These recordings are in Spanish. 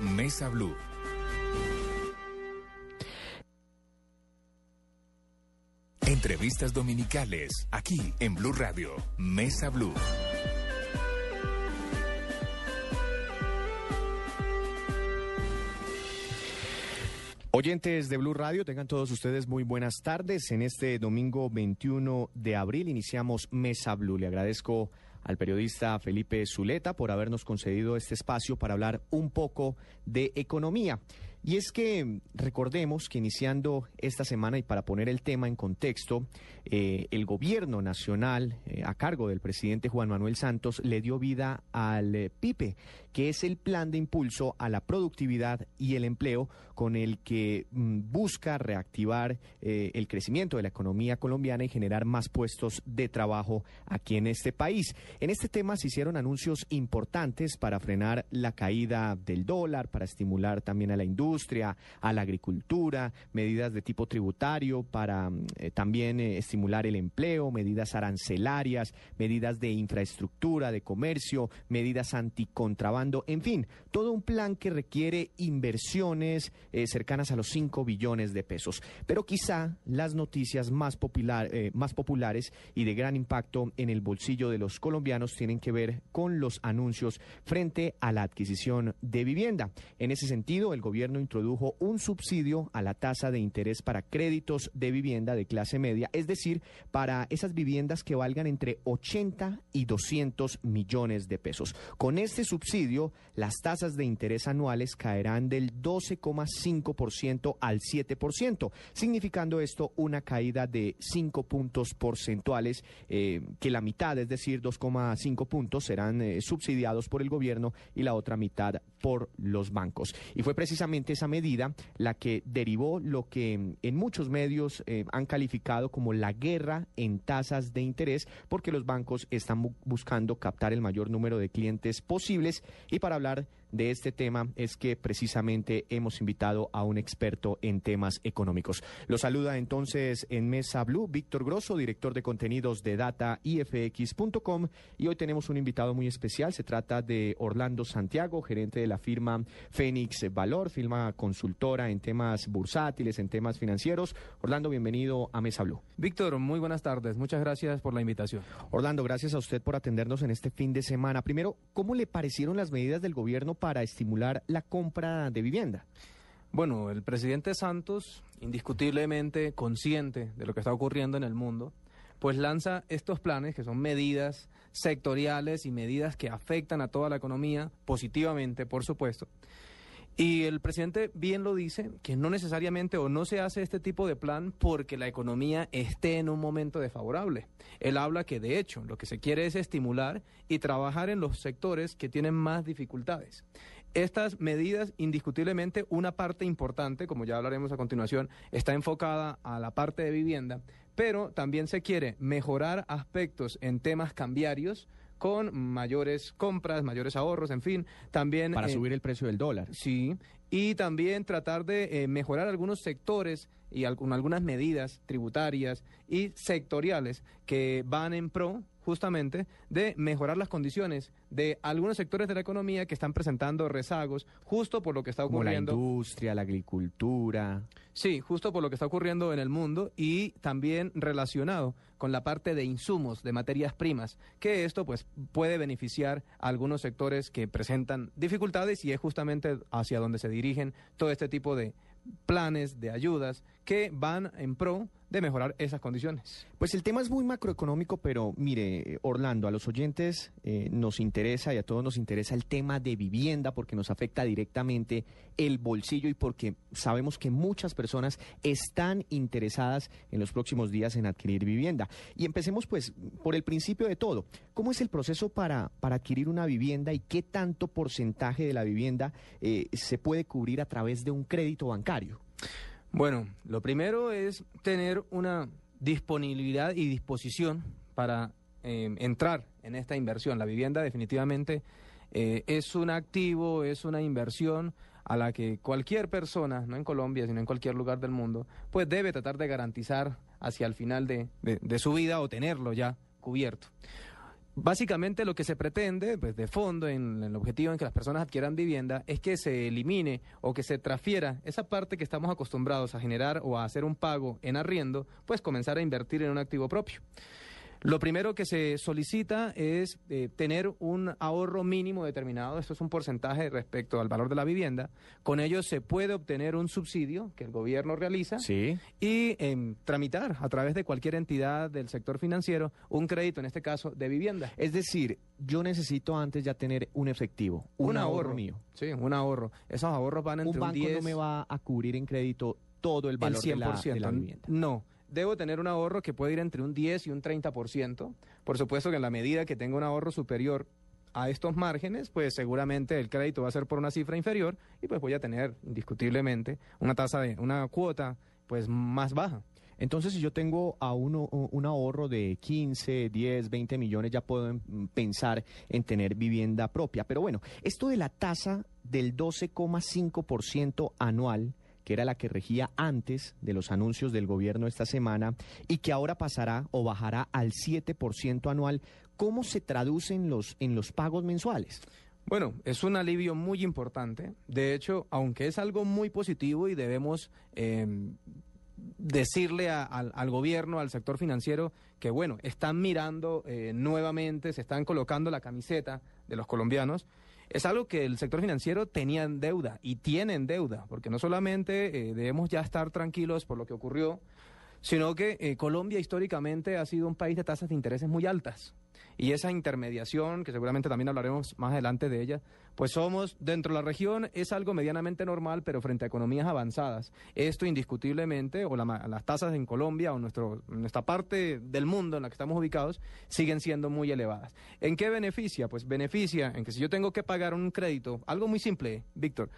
Mesa Blue. Entrevistas dominicales aquí en Blue Radio. Mesa Blue. Oyentes de Blue Radio, tengan todos ustedes muy buenas tardes. En este domingo 21 de abril iniciamos Mesa Blue. Le agradezco al periodista Felipe Zuleta por habernos concedido este espacio para hablar un poco de economía. Y es que recordemos que iniciando esta semana y para poner el tema en contexto, eh, el gobierno nacional eh, a cargo del presidente Juan Manuel Santos le dio vida al eh, PIPE, que es el plan de impulso a la productividad y el empleo con el que mm, busca reactivar eh, el crecimiento de la economía colombiana y generar más puestos de trabajo aquí en este país. En este tema se hicieron anuncios importantes para frenar la caída del dólar, para estimular también a la industria, a la agricultura, medidas de tipo tributario para mm, eh, también eh, estimular el empleo, medidas arancelarias, medidas de infraestructura, de comercio, medidas anticontrabando, en fin, todo un plan que requiere inversiones eh, cercanas a los 5 billones de pesos. Pero quizá las noticias más, popular, eh, más populares y de gran impacto en el bolsillo de los colombianos tienen que ver con los anuncios frente a la adquisición de vivienda. En ese sentido, el gobierno introdujo un subsidio a la tasa de interés para créditos de vivienda de clase media, es decir, para esas viviendas que valgan entre 80 y 200 millones de pesos. Con este subsidio, las tasas de interés anuales caerán del 12,5% al 7%, significando esto una caída de 5 puntos porcentuales, eh, que la mitad, es decir, 2,5 puntos, serán eh, subsidiados por el gobierno y la otra mitad por los bancos. Y fue precisamente esa medida la que derivó lo que en muchos medios eh, han calificado como la guerra en tasas de interés, porque los bancos están bu- buscando captar el mayor número de clientes posibles. Y para hablar de este tema es que precisamente hemos invitado a un experto en temas económicos. Lo saluda entonces en Mesa Blue Víctor Grosso, director de contenidos de dataifx.com y hoy tenemos un invitado muy especial. Se trata de Orlando Santiago, gerente de la firma Fénix Valor, firma consultora en temas bursátiles, en temas financieros. Orlando, bienvenido a Mesa Blue. Víctor, muy buenas tardes. Muchas gracias por la invitación. Orlando, gracias a usted por atendernos en este fin de semana. Primero, ¿cómo le parecieron las medidas del gobierno para estimular la compra de vivienda? Bueno, el presidente Santos, indiscutiblemente consciente de lo que está ocurriendo en el mundo, pues lanza estos planes que son medidas sectoriales y medidas que afectan a toda la economía positivamente, por supuesto. Y el presidente bien lo dice, que no necesariamente o no se hace este tipo de plan porque la economía esté en un momento desfavorable. Él habla que de hecho lo que se quiere es estimular y trabajar en los sectores que tienen más dificultades. Estas medidas, indiscutiblemente, una parte importante, como ya hablaremos a continuación, está enfocada a la parte de vivienda, pero también se quiere mejorar aspectos en temas cambiarios con mayores compras, mayores ahorros, en fin, también... Para eh, subir el precio del dólar. Sí, y también tratar de eh, mejorar algunos sectores y algunas medidas tributarias y sectoriales que van en pro justamente de mejorar las condiciones de algunos sectores de la economía que están presentando rezagos justo por lo que está Como la ocurriendo. industria, la agricultura. Sí, justo por lo que está ocurriendo en el mundo y también relacionado con la parte de insumos, de materias primas, que esto pues puede beneficiar a algunos sectores que presentan dificultades y es justamente hacia donde se dirigen todo este tipo de planes, de ayudas que van en pro de mejorar esas condiciones. Pues el tema es muy macroeconómico, pero mire, Orlando, a los oyentes eh, nos interesa y a todos nos interesa el tema de vivienda porque nos afecta directamente el bolsillo y porque sabemos que muchas personas están interesadas en los próximos días en adquirir vivienda. Y empecemos pues por el principio de todo. ¿Cómo es el proceso para, para adquirir una vivienda y qué tanto porcentaje de la vivienda eh, se puede cubrir a través de un crédito bancario? Bueno, lo primero es tener una disponibilidad y disposición para eh, entrar en esta inversión. La vivienda definitivamente eh, es un activo, es una inversión a la que cualquier persona, no en Colombia, sino en cualquier lugar del mundo, pues debe tratar de garantizar hacia el final de, de su vida o tenerlo ya cubierto. Básicamente lo que se pretende, pues de fondo, en, el objetivo en que las personas adquieran vivienda, es que se elimine o que se transfiera esa parte que estamos acostumbrados a generar o a hacer un pago en arriendo, pues comenzar a invertir en un activo propio. Lo primero que se solicita es eh, tener un ahorro mínimo determinado, esto es un porcentaje respecto al valor de la vivienda. Con ello se puede obtener un subsidio que el gobierno realiza Sí. y em, tramitar a través de cualquier entidad del sector financiero un crédito, en este caso de vivienda. Es decir, yo necesito antes ya tener un efectivo, un, ahorro, mío. Sí, un ahorro. Esos ahorros van entre Un un, banco 10 no me va a cubrir en crédito todo el el valor de la, 100%. de la vivienda. No, debo tener un ahorro que puede ir entre un 10 y un 30%. Por supuesto que en la medida que tenga un ahorro superior a estos márgenes, pues seguramente el crédito va a ser por una cifra inferior y pues voy a tener indiscutiblemente una tasa de una cuota pues más baja. Entonces, si yo tengo a uno un ahorro de 15, 10, 20 millones, ya puedo pensar en tener vivienda propia. Pero bueno, esto de la tasa del 12,5% anual, que era la que regía antes de los anuncios del gobierno esta semana, y que ahora pasará o bajará al 7% anual, ¿cómo se traduce en los, en los pagos mensuales? Bueno, es un alivio muy importante. De hecho, aunque es algo muy positivo y debemos eh, decirle al, al gobierno, al sector financiero, que bueno, están mirando eh, nuevamente, se están colocando la camiseta de los colombianos. Es algo que el sector financiero tenía en deuda y tiene en deuda, porque no solamente eh, debemos ya estar tranquilos por lo que ocurrió, sino que eh, Colombia históricamente ha sido un país de tasas de intereses muy altas. Y esa intermediación, que seguramente también hablaremos más adelante de ella, pues somos, dentro de la región, es algo medianamente normal, pero frente a economías avanzadas. Esto indiscutiblemente, o la las tasas en Colombia o nuestro, nuestra parte del mundo en la que estamos ubicados, siguen siendo muy elevadas. ¿En qué beneficia? Pues beneficia en que si yo tengo que pagar un crédito, algo muy simple, Víctor,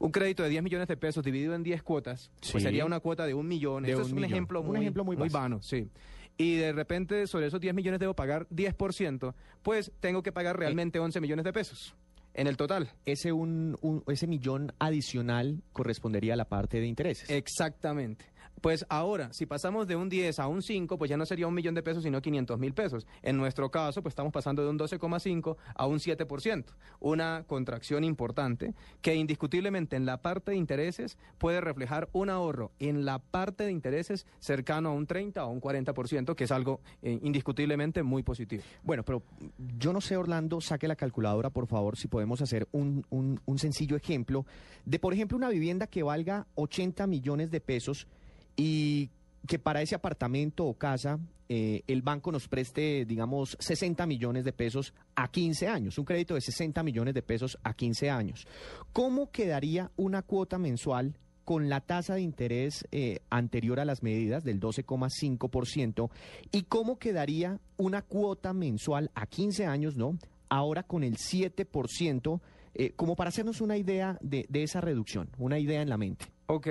un crédito de 10 millones de pesos dividido en 10 cuotas, Sí. pues sería una cuota de un millón. De Esto un es un millón. ejemplo Un muy, ejemplo muy básico. vano, sí. Y de repente sobre esos 10 millones debo pagar 10%, pues tengo que pagar realmente 11 millones de pesos en el total. Ese, un, un- ese millón adicional correspondería a la parte de intereses. Exactamente. Pues ahora, si pasamos de un 10 a un 5, pues ya no sería un millón de pesos, sino 500 mil pesos. En nuestro caso, pues estamos pasando de un 12,5 a un 7%. Una contracción importante que indiscutiblemente en la parte de intereses puede reflejar un ahorro en la parte de intereses cercano a un 30 o un 40%, que es algo eh, indiscutiblemente muy positivo. Bueno, pero yo no sé, Orlando, saque la calculadora, por favor, si podemos hacer un, un- un sencillo ejemplo de, por ejemplo, una vivienda que valga 80 millones de pesos y que para ese apartamento o casa eh, el banco nos preste, digamos, 60 millones de pesos a 15 años, un crédito de 60 millones de pesos a 15 años. ¿Cómo quedaría una cuota mensual con la tasa de interés eh, anterior a las medidas del 12,5% y cómo quedaría una cuota mensual a 15 años, ¿no? Ahora con el 7%, eh, como para hacernos una idea de, de esa reducción, una idea en la mente. Ok,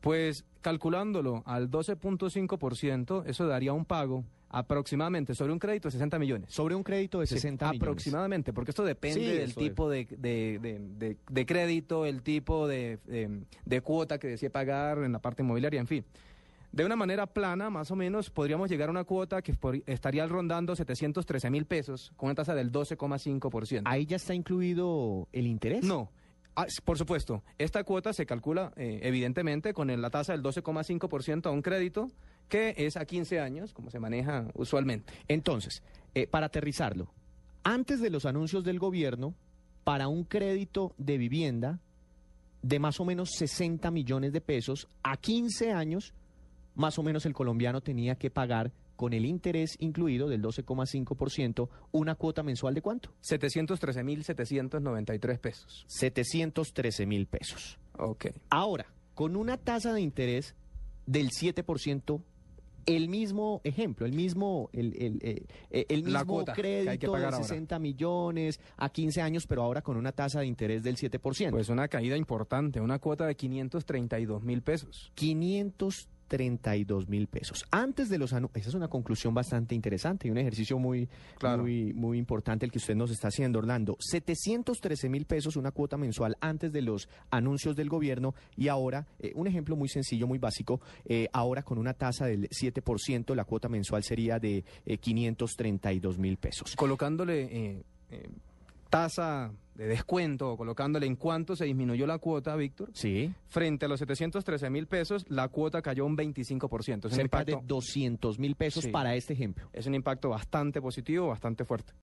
pues calculándolo al 12.5%, eso daría un pago aproximadamente sobre un crédito de 60 millones. Sobre un crédito de Sí, 60 millones. Aproximadamente, porque esto depende Sí, del tipo de, de- de- de- crédito, el tipo de, cuota que decide pagar en la parte inmobiliaria, en fin. De una manera plana, más o menos, podríamos llegar a una cuota que por- estaría rondando 713 mil pesos con una tasa del 12,5%. Ahí ya está incluido el interés. No. Ah, por supuesto, esta cuota se calcula eh, evidentemente con la tasa del 12,5% a un crédito que es a 15 años, como se maneja usualmente. Entonces, eh, para aterrizarlo, antes de los anuncios del gobierno, para un crédito de vivienda de más o menos 60 millones de pesos a 15 años, más o menos el colombiano tenía que pagar con el interés incluido del 12,5% una cuota mensual de cuánto? 713.793 pesos. 713 mil pesos. Ok. Ahora, con una tasa de interés del 7%, el mismo ejemplo, el mismo, el, el, eh, eh, el mismo crédito de ahora. 60 millones a 15 años, pero ahora con una tasa de interés del 7%. Pues una caída importante, una cuota de 532 mil pesos. 532 mil pesos. Antes de los anuncios, esa es una conclusión bastante interesante y un ejercicio muy, Claro. muy, muy importante el que usted nos está haciendo, Orlando. 713 mil pesos una cuota mensual antes de los anuncios del gobierno y ahora, eh, un ejemplo muy sencillo, muy básico, eh, ahora con una tasa del 7%, la cuota mensual sería de eh, 532 mil pesos. Colocándole eh, tasa de descuento o colocándole en cuánto se disminuyó la cuota, Víctor, Sí, frente a los 713 mil pesos, la cuota cayó un 25%. Es un, cerca de impacto, 200 mil pesos Sí. para este ejemplo. es un impacto bastante positivo, bastante fuerte.